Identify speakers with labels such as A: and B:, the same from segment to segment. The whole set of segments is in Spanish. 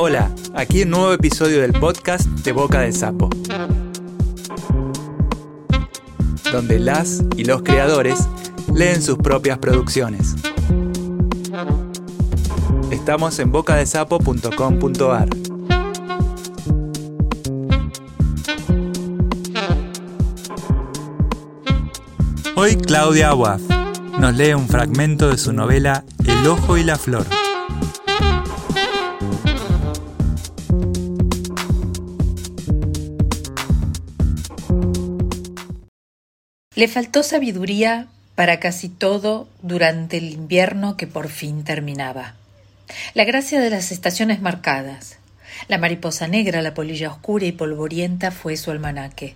A: Hola, aquí un nuevo episodio del podcast de Boca de Sapo, donde las y los creadores leen sus propias producciones. Estamos en bocadesapo.com.ar. Hoy Claudia Aguaf nos lee un fragmento de su novela El ojo y la flor.
B: Le faltó sabiduría para casi todo durante el invierno que por fin terminaba. La gracia de las estaciones marcadas. La mariposa negra, la polilla oscura y polvorienta fue su almanaque.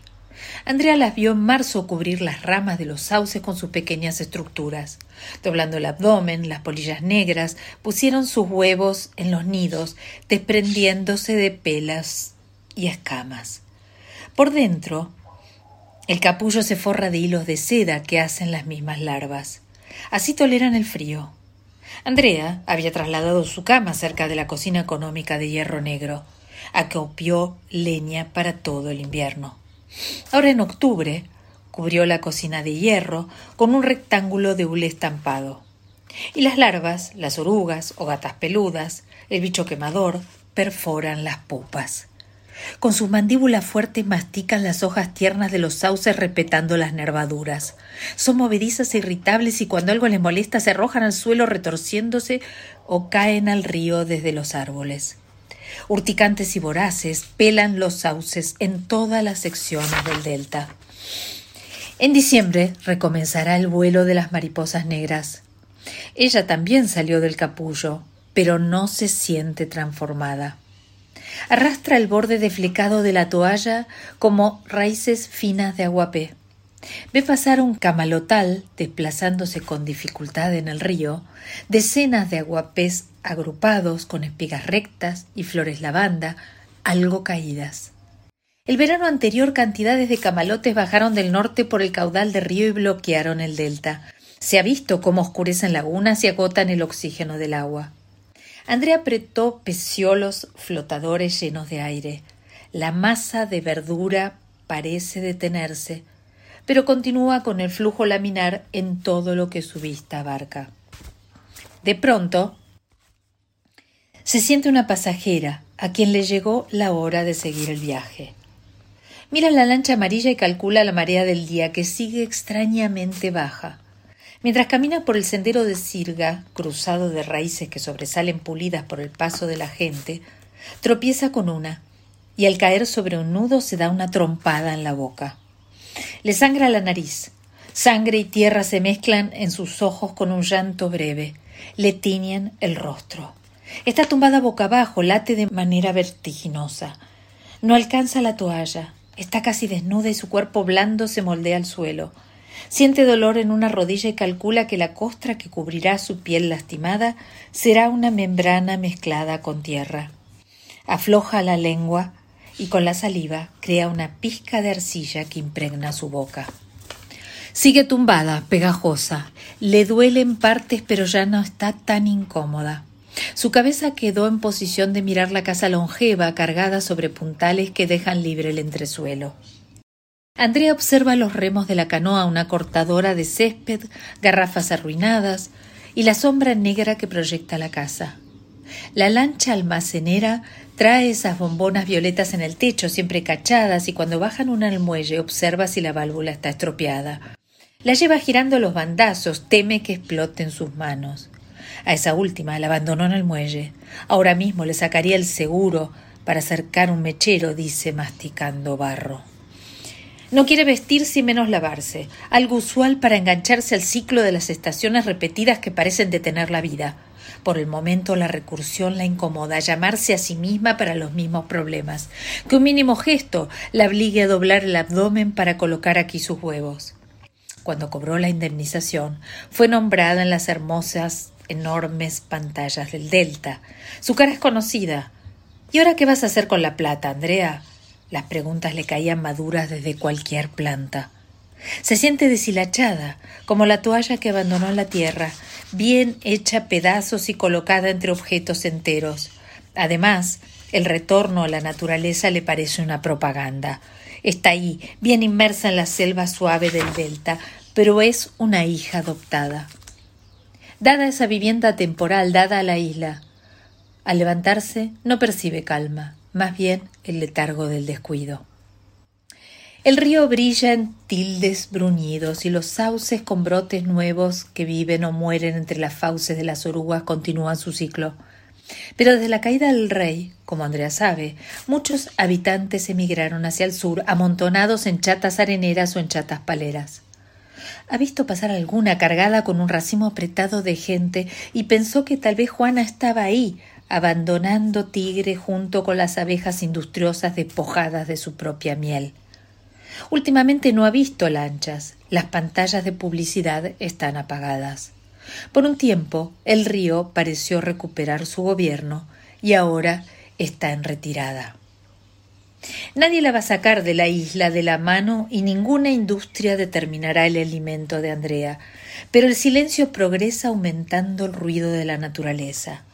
B: Andrea las vio en marzo cubrir las ramas de los sauces con sus pequeñas estructuras. Doblando el abdomen, las polillas negras pusieron sus huevos en los nidos, desprendiéndose de pelas y escamas. Por dentro, el capullo se forra de hilos de seda que hacen las mismas larvas. Así toleran el frío. Andrea había trasladado su cama cerca de la cocina económica de hierro negro. Acopió leña para todo el invierno. Ahora en octubre cubrió la cocina de hierro con un rectángulo de hule estampado. Y las larvas, las orugas o gatas peludas, el bicho quemador, perforan las pupas. Con sus mandíbulas fuertes mastican las hojas tiernas de los sauces respetando las nervaduras. Son movedizas e irritables y cuando algo les molesta se arrojan al suelo retorciéndose o caen al río desde los árboles urticantes y voraces, pelan los sauces en todas las secciones del delta. En diciembre recomenzará el vuelo de las mariposas negras. Ella también salió del capullo, pero no se siente transformada. Arrastra el borde deflecado de la toalla como raíces finas de aguapé. Ve pasar un camalotal desplazándose con dificultad en el río, decenas de aguapés agrupados con espigas rectas y flores lavanda, algo caídas. El verano anterior cantidades de camalotes bajaron del norte por el caudal de río y bloquearon el delta. Se ha visto cómo oscurecen lagunas y agotan el oxígeno del agua. Andrea apretó peciolos flotadores llenos de aire. La masa de verdura parece detenerse, pero continúa con el flujo laminar en todo lo que su vista abarca. De pronto, se siente una pasajera a quien le llegó la hora de seguir el viaje. Mira la lancha amarilla y calcula la marea del día que sigue extrañamente baja. Mientras camina por el sendero de sirga, cruzado de raíces que sobresalen pulidas por el paso de la gente, tropieza con una, y al caer sobre un nudo se da una trompada en la boca. Le sangra la nariz. Sangre y tierra se mezclan en sus ojos con un llanto breve. Le tiñen el rostro. Está tumbada boca abajo, late de manera vertiginosa. No alcanza la toalla. Está casi desnuda y su cuerpo blando se moldea al suelo. Siente dolor en una rodilla y calcula que la costra que cubrirá su piel lastimada será una membrana mezclada con tierra. Afloja la lengua y con la saliva crea una pizca de arcilla que impregna su boca. Sigue tumbada, pegajosa. Le duele en partes, pero ya no está tan incómoda. Su cabeza quedó en posición de mirar la casa longeva cargada sobre puntales que dejan libre el entresuelo. Andrea observa los remos de la canoa, una cortadora de césped, garrafas arruinadas y la sombra negra que proyecta la casa. La lancha almacenera trae esas bombonas violetas en el techo, siempre cachadas, y cuando bajan una al muelle observa si la válvula está estropeada. La lleva girando los bandazos, teme que explote en sus manos. A esa última la abandonó en el muelle. Ahora mismo le sacaría el seguro para acercar un mechero, dice masticando barro. No quiere vestirse y menos lavarse, algo usual para engancharse al ciclo de las estaciones repetidas que parecen detener la vida. Por el momento la recursión la incomoda, llamarse a sí misma para los mismos problemas, que un mínimo gesto la obligue a doblar el abdomen para colocar aquí sus huevos. Cuando cobró la indemnización, fue nombrada en las hermosas enormes pantallas del Delta. Su cara es conocida. ¿Y ahora qué vas a hacer con la plata, Andrea? Las preguntas le caían maduras desde cualquier planta. Se siente deshilachada, como la toalla que abandonó en la tierra, bien hecha pedazos y colocada entre objetos enteros. Además, El retorno a la naturaleza le parece una propaganda. Está ahí, bien inmersa en la selva suave del delta, pero es una hija adoptada. Dada esa vivienda temporal, dada a la isla, al levantarse no percibe calma, más bien el letargo del descuido. El río brilla en tildes bruñidos y los sauces con brotes nuevos que viven o mueren entre las fauces de las orugas continúan su ciclo. Pero desde la caída del rey, como Andrea sabe, muchos habitantes emigraron hacia el sur, amontonados en chatas areneras o en chatas paleras. Ha visto pasar alguna cargada con un racimo apretado de gente y pensó que tal vez Juana estaba ahí, abandonando Tigre junto con las abejas industriosas despojadas de su propia miel. Últimamente no ha visto lanchas, las pantallas de publicidad están apagadas. Por un tiempo el río pareció recuperar su gobierno y ahora está en retirada. Nadie la va a sacar de la isla de la mano y ninguna industria determinará el alimento de Andrea, pero el silencio progresa aumentando el ruido de la naturaleza.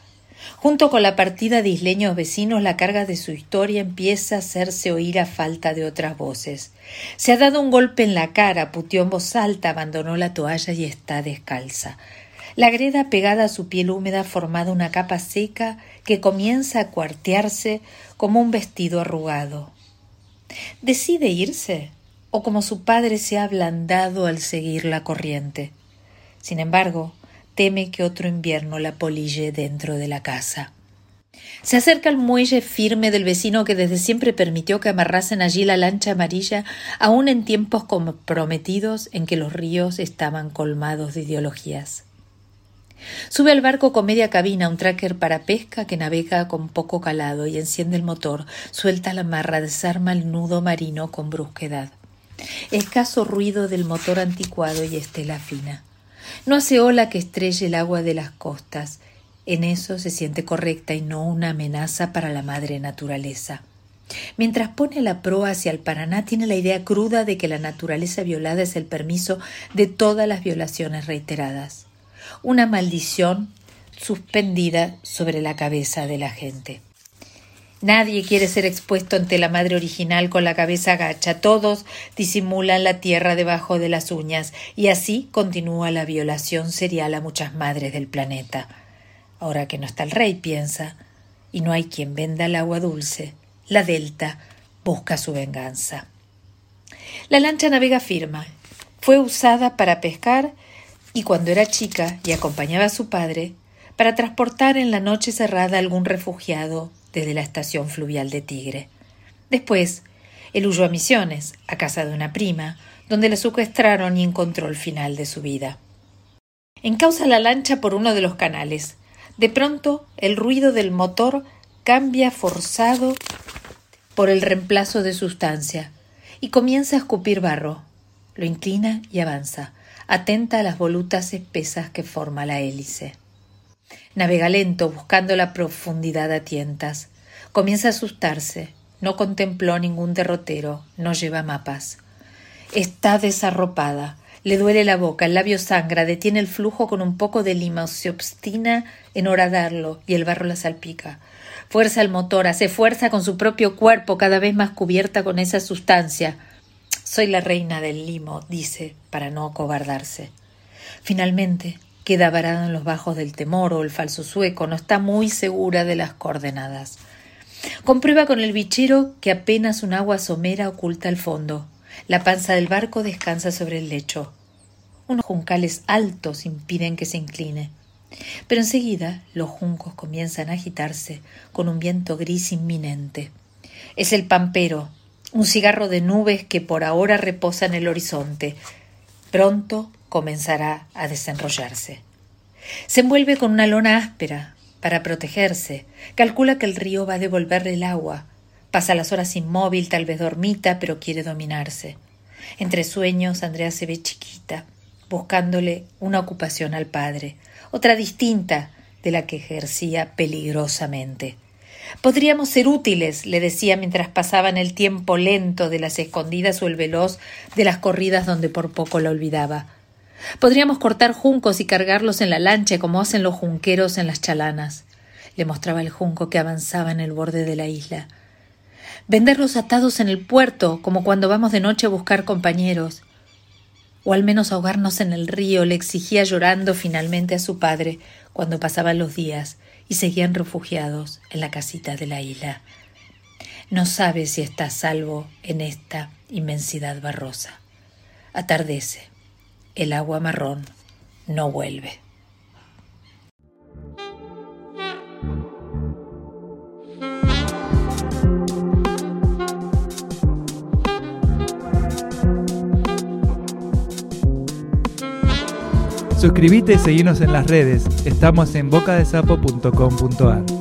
B: Junto con la partida de isleños vecinos, la carga de su historia empieza a hacerse oír a falta de otras voces. Se ha dado un golpe en la cara, puteó en voz alta, abandonó la toalla y está descalza. La greda pegada a su piel húmeda formada una capa seca que comienza a cuartearse como un vestido arrugado. ¿Decide irse? ¿O como su padre se ha ablandado al seguir la corriente? Sin embargo, teme que otro invierno la polille dentro de la casa. Se acerca al muelle firme del vecino que desde siempre permitió que amarrasen allí la lancha amarilla, aun en tiempos comprometidos en que los ríos estaban colmados de ideologías. Sube al barco con media cabina un tracker para pesca que navega con poco calado y enciende el motor, suelta la marra, desarma el nudo marino con brusquedad. Escaso ruido del motor anticuado y estela fina. No hace ola que estrelle el agua de las costas. En eso se siente correcta y no una amenaza para la madre naturaleza. Mientras pone la proa hacia el Paraná, tiene la idea cruda de que la naturaleza violada es el permiso de todas las violaciones reiteradas. Una maldición suspendida sobre la cabeza de la gente. Nadie quiere ser expuesto ante la madre original con la cabeza gacha. Todos disimulan la tierra debajo de las uñas y así continúa la violación serial a muchas madres del planeta. Ahora que no está el rey, piensa, y no hay quien venda el agua dulce, la delta busca su venganza. La lancha navega firma. Fue usada para pescar y cuando era chica y acompañaba a su padre, para transportar en la noche cerrada algún refugiado desde la estación fluvial de Tigre. Después, él huyó a Misiones, a casa de una prima, donde le secuestraron y encontró el final de su vida. Encausa la lancha por uno de los canales. De pronto, el ruido del motor cambia forzado por el reemplazo de sustancia y comienza a escupir barro. Lo inclina y avanza, atenta a las volutas espesas que forma la hélice. Navega lento, buscando la profundidad a tientas. Comienza a asustarse. No contempló ningún derrotero, no lleva mapas. Está desarropada. Le duele la boca, el labio sangra, detiene el flujo con un poco de lima, se obstina en horadarlo y el barro la salpica. Fuerza el motor, hace fuerza con su propio cuerpo, cada vez más cubierta con esa sustancia. Soy la reina del limo, dice, para no acobardarse. Finalmente, queda varada en los bajos del temor o el falso sueco, no está muy segura de las coordenadas. Comprueba con el bichero que apenas un agua somera oculta el fondo. La panza del barco descansa sobre el lecho. Unos juncales altos impiden que se incline. Pero enseguida los juncos comienzan a agitarse con un viento gris inminente. Es el pampero, un cigarro de nubes que por ahora reposa en el horizonte. Pronto comenzará a desenrollarse. Se envuelve con una lona áspera para protegerse. Calcula que el río va a devolverle el agua. Pasa las horas inmóvil, tal vez dormita, pero quiere dominarse. Entre sueños, Andrea se ve chiquita, buscándole una ocupación al padre, otra distinta de la que ejercía peligrosamente. Podríamos ser útiles, le decía mientras pasaban el tiempo lento de las escondidas o el veloz de las corridas donde por poco la olvidaba. Podríamos cortar juncos y cargarlos en la lancha como hacen los junqueros en las chalanas. le mostraba el junco que avanzaba en el borde de la isla. Venderlos atados en el puerto, como cuando vamos de noche a buscar compañeros. O al menos ahogarnos en el río, le exigía llorando finalmente a su padre cuando pasaban los días y seguían refugiados en la casita de la isla. No sabe si está salvo en esta inmensidad barrosa. Atardece. El agua marrón no vuelve.
A: Suscríbete y seguinos en las redes. Estamos en bocadesapo.com.ar.